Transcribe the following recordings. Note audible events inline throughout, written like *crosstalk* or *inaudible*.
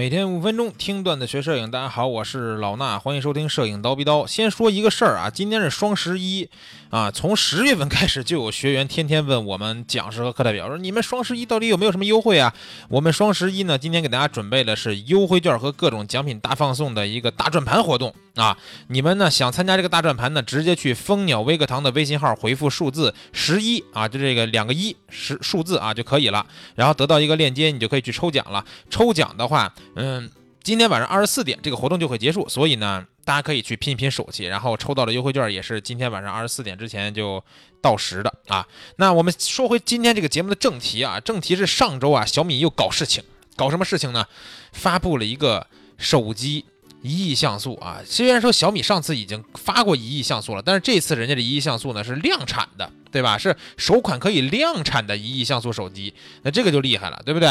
每天五分钟听段子学摄影，大家好，我是老衲，欢迎收听摄影刀逼刀。先说一个事儿啊，今天是双十一啊，从十月份开始就有学员天天问我们讲师和课代表说，你们双十一到底有没有什么优惠啊？我们双十一呢，今天给大家准备的是优惠券和各种奖品大放送的一个大转盘活动啊。你们呢想参加这个大转盘呢，直接去蜂鸟微课堂的微信号回复数字十一啊，就这个两个一十数字啊就可以了，然后得到一个链接，你就可以去抽奖了。抽奖的话。嗯，今天晚上二十四点这个活动就会结束，所以呢，大家可以去拼一拼手气，然后抽到的优惠券也是今天晚上二十四点之前就到时的啊。那我们说回今天这个节目的正题啊，正题是上周啊，小米又搞事情，搞什么事情呢？发布了一个手机一亿像素啊。虽然说小米上次已经发过一亿像素了，但是这次人家的一亿像素呢是量产的，对吧？是首款可以量产的一亿像素手机，那这个就厉害了，对不对？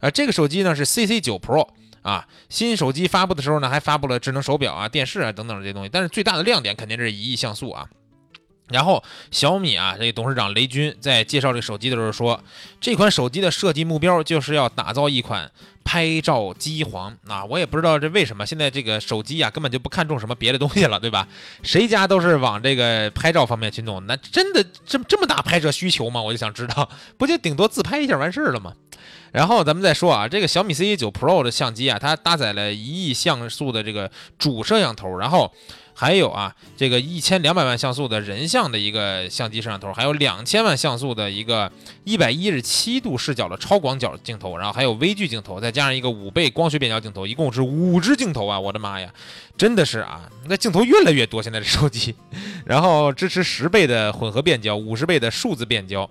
呃，这个手机呢是 CC 九 Pro 啊，新手机发布的时候呢，还发布了智能手表啊、电视啊等等这些东西，但是最大的亮点肯定是一亿像素啊。然后小米啊，这个董事长雷军在介绍这手机的时候说，这款手机的设计目标就是要打造一款拍照机皇啊。我也不知道这为什么现在这个手机啊根本就不看重什么别的东西了，对吧？谁家都是往这个拍照方面去弄，那真的这这么大拍摄需求吗？我就想知道，不就顶多自拍一下完事儿了吗？然后咱们再说啊，这个小米 CE9 Pro 的相机啊，它搭载了一亿像素的这个主摄像头，然后还有啊这个一千两百万像素的人像的一个相机摄像头，还有两千万像素的一个一百一十七度视角的超广角镜头，然后还有微距镜头，再加上一个五倍光学变焦镜头，一共是五支镜头啊！我的妈呀，真的是啊，那镜头越来越多，现在这手机，*laughs* 然后支持十倍的混合变焦，五十倍的数字变焦，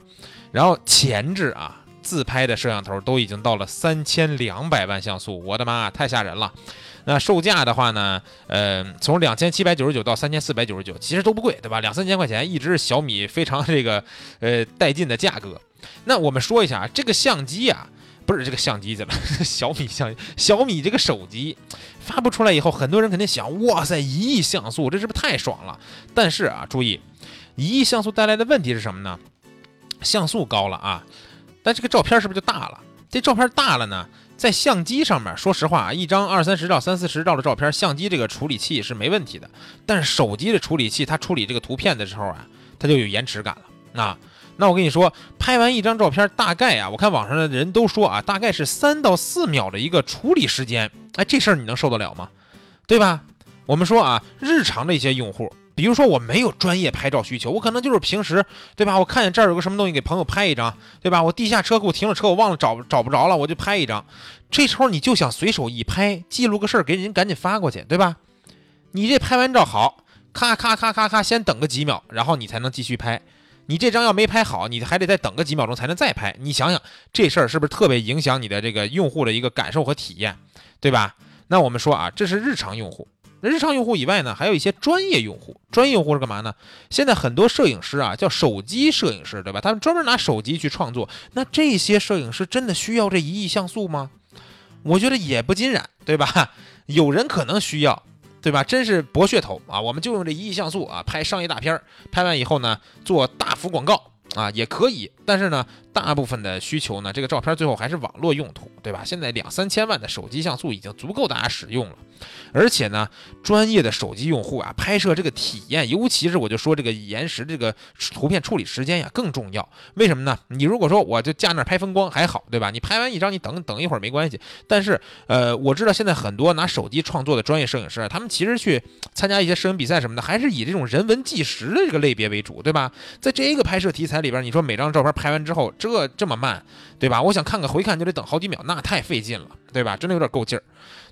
然后前置啊。自拍的摄像头都已经到了三千两百万像素，我的妈，太吓人了！那售价的话呢，呃，从两千七百九十九到三千四百九十九，其实都不贵，对吧？两三千块钱，一直是小米非常这个呃带劲的价格。那我们说一下这个相机啊，不是这个相机怎么 *laughs* 小米相小米这个手机发布出来以后，很多人肯定想，哇塞，一亿像素，这是不是太爽了？但是啊，注意，一亿像素带来的问题是什么呢？像素高了啊。但这个照片是不是就大了？这照片大了呢，在相机上面，说实话啊，一张二三十兆、三四十兆的照片，相机这个处理器是没问题的。但是手机的处理器，它处理这个图片的时候啊，它就有延迟感了。啊，那我跟你说，拍完一张照片，大概啊，我看网上的人都说啊，大概是三到四秒的一个处理时间。哎，这事儿你能受得了吗？对吧？我们说啊，日常的一些用户。比如说我没有专业拍照需求，我可能就是平时，对吧？我看见这儿有个什么东西，给朋友拍一张，对吧？我地下车库停了车，我忘了找找不着了，我就拍一张。这时候你就想随手一拍，记录个事儿，给人赶紧发过去，对吧？你这拍完照好，咔咔咔咔咔，先等个几秒，然后你才能继续拍。你这张要没拍好，你还得再等个几秒钟才能再拍。你想想这事儿是不是特别影响你的这个用户的一个感受和体验，对吧？那我们说啊，这是日常用户。日常用户以外呢，还有一些专业用户。专业用户是干嘛呢？现在很多摄影师啊，叫手机摄影师，对吧？他们专门拿手机去创作。那这些摄影师真的需要这一亿像素吗？我觉得也不尽然，对吧？有人可能需要，对吧？真是博噱头啊！我们就用这一亿像素啊，拍商业大片儿，拍完以后呢，做大幅广告啊，也可以。但是呢，大部分的需求呢，这个照片最后还是网络用途，对吧？现在两三千万的手机像素已经足够大家使用了。而且呢，专业的手机用户啊，拍摄这个体验，尤其是我就说这个延时这个图片处理时间呀更重要。为什么呢？你如果说我就架那拍风光还好，对吧？你拍完一张，你等等一会儿没关系。但是，呃，我知道现在很多拿手机创作的专业摄影师，他们其实去参加一些摄影比赛什么的，还是以这种人文纪实的这个类别为主，对吧？在这个拍摄题材里边，你说每张照片拍完之后，这这么慢，对吧？我想看个回看就得等好几秒，那太费劲了，对吧？真的有点够劲儿。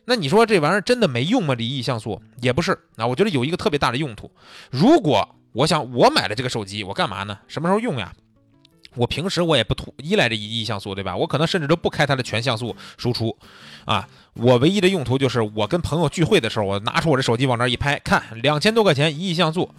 那你说这玩意儿真的没用吗？这一亿像素也不是啊，我觉得有一个特别大的用途。如果我想我买了这个手机，我干嘛呢？什么时候用呀？我平时我也不图依赖这一亿像素，对吧？我可能甚至都不开它的全像素输出啊。我唯一的用途就是我跟朋友聚会的时候，我拿出我这手机往那一拍，看两千多块钱一亿像素。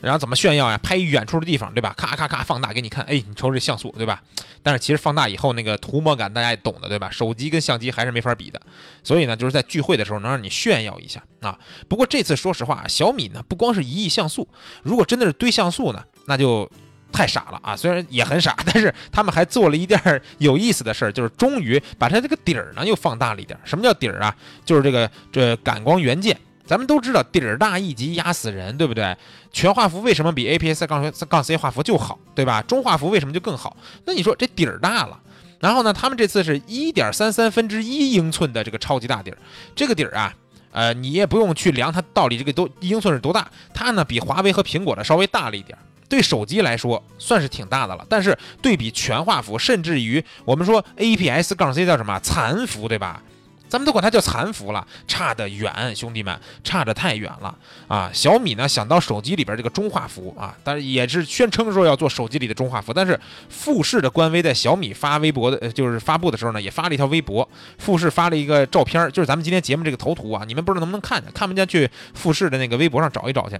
然后怎么炫耀呀？拍远处的地方，对吧？咔咔咔放大给你看，哎，你瞅这像素，对吧？但是其实放大以后那个涂抹感大家也懂的，对吧？手机跟相机还是没法比的。所以呢，就是在聚会的时候能让你炫耀一下啊。不过这次说实话，小米呢不光是一亿像素，如果真的是堆像素呢，那就太傻了啊！虽然也很傻，*laughs* 但是他们还做了一件有意思的事儿，就是终于把它这个底儿呢又放大了一点。什么叫底儿啊？就是这个这感光元件。咱们都知道底儿大一级压死人，对不对？全画幅为什么比 APS 杠杠 C 画幅就好，对吧？中画幅为什么就更好？那你说这底儿大了，然后呢？他们这次是一点三三分之一英寸的这个超级大底儿，这个底儿啊，呃，你也不用去量它到底这个多英寸是多大，它呢比华为和苹果的稍微大了一点。对手机来说算是挺大的了，但是对比全画幅，甚至于我们说 APS 杠 C 叫什么残幅，对吧？咱们都管它叫残幅了，差得远，兄弟们，差得太远了啊！小米呢想到手机里边这个中画幅啊，但是也是宣称说要做手机里的中画幅，但是富士的官微在小米发微博的，就是发布的时候呢，也发了一条微博，富士发了一个照片，就是咱们今天节目这个头图啊，你们不知道能不能看见，看不见去富士的那个微博上找一找去，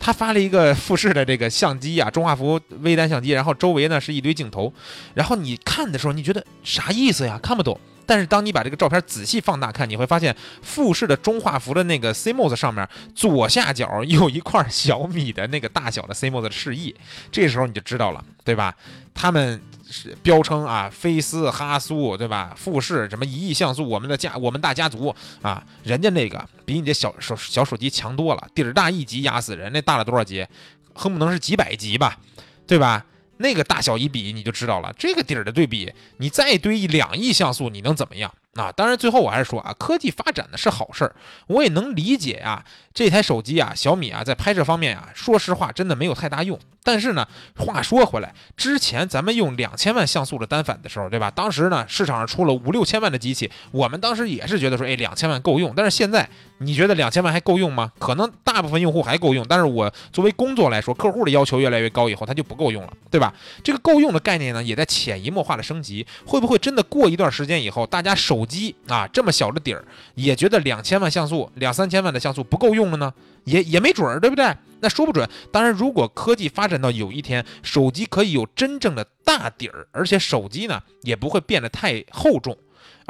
他发了一个富士的这个相机啊，中画幅微单相机，然后周围呢是一堆镜头，然后你看的时候你觉得啥意思呀？看不懂。但是当你把这个照片仔细放大看，你会发现富士的中画幅的那个 CMOS 上面左下角有一块小米的那个大小的 CMOS 的示意，这时候你就知道了，对吧？他们是标称啊，菲斯、哈苏，对吧？富士什么一亿像素，我们的家我们大家族啊，人家那个比你这小手小手机强多了，底儿大一级压死人，那大了多少级？恨不能是几百级吧，对吧？那个大小一比，你就知道了。这个底儿的对比，你再堆一两亿像素，你能怎么样？啊，当然，最后我还是说啊，科技发展的是好事儿，我也能理解呀。这台手机啊，小米啊，在拍摄方面啊，说实话，真的没有太大用。但是呢，话说回来，之前咱们用两千万像素的单反的时候，对吧？当时呢，市场上出了五六千万的机器，我们当时也是觉得说，哎，两千万够用。但是现在，你觉得两千万还够用吗？可能大部分用户还够用，但是我作为工作来说，客户的要求越来越高以后，它就不够用了，对吧？这个够用的概念呢，也在潜移默化的升级。会不会真的过一段时间以后，大家手机啊这么小的底儿，也觉得两千万像素、两三千万的像素不够用了呢？也也没准儿，对不对？那说不准。当然，如果科技发展到有一天手机可以有真正的大底儿，而且手机呢也不会变得太厚重，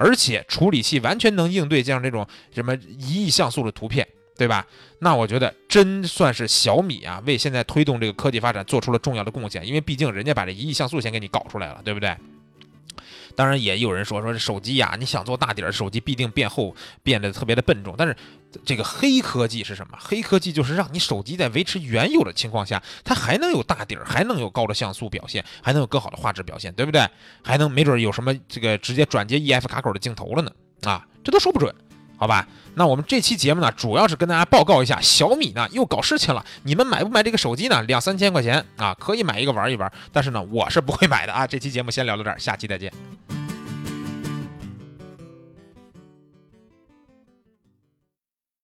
而且处理器完全能应对像这种什么一亿像素的图片，对吧？那我觉得真算是小米啊，为现在推动这个科技发展做出了重要的贡献。因为毕竟人家把这一亿像素先给你搞出来了，对不对？当然也有人说说这手机呀，你想做大底儿手机必定变厚，变得特别的笨重。但是这个黑科技是什么？黑科技就是让你手机在维持原有的情况下，它还能有大底儿，还能有高的像素表现，还能有更好的画质表现，对不对？还能没准有什么这个直接转接 EF 卡口的镜头了呢？啊，这都说不准，好吧？那我们这期节目呢，主要是跟大家报告一下，小米呢又搞事情了。你们买不买这个手机呢？两三千块钱啊，可以买一个玩一玩。但是呢，我是不会买的啊。这期节目先聊到这儿，下期再见。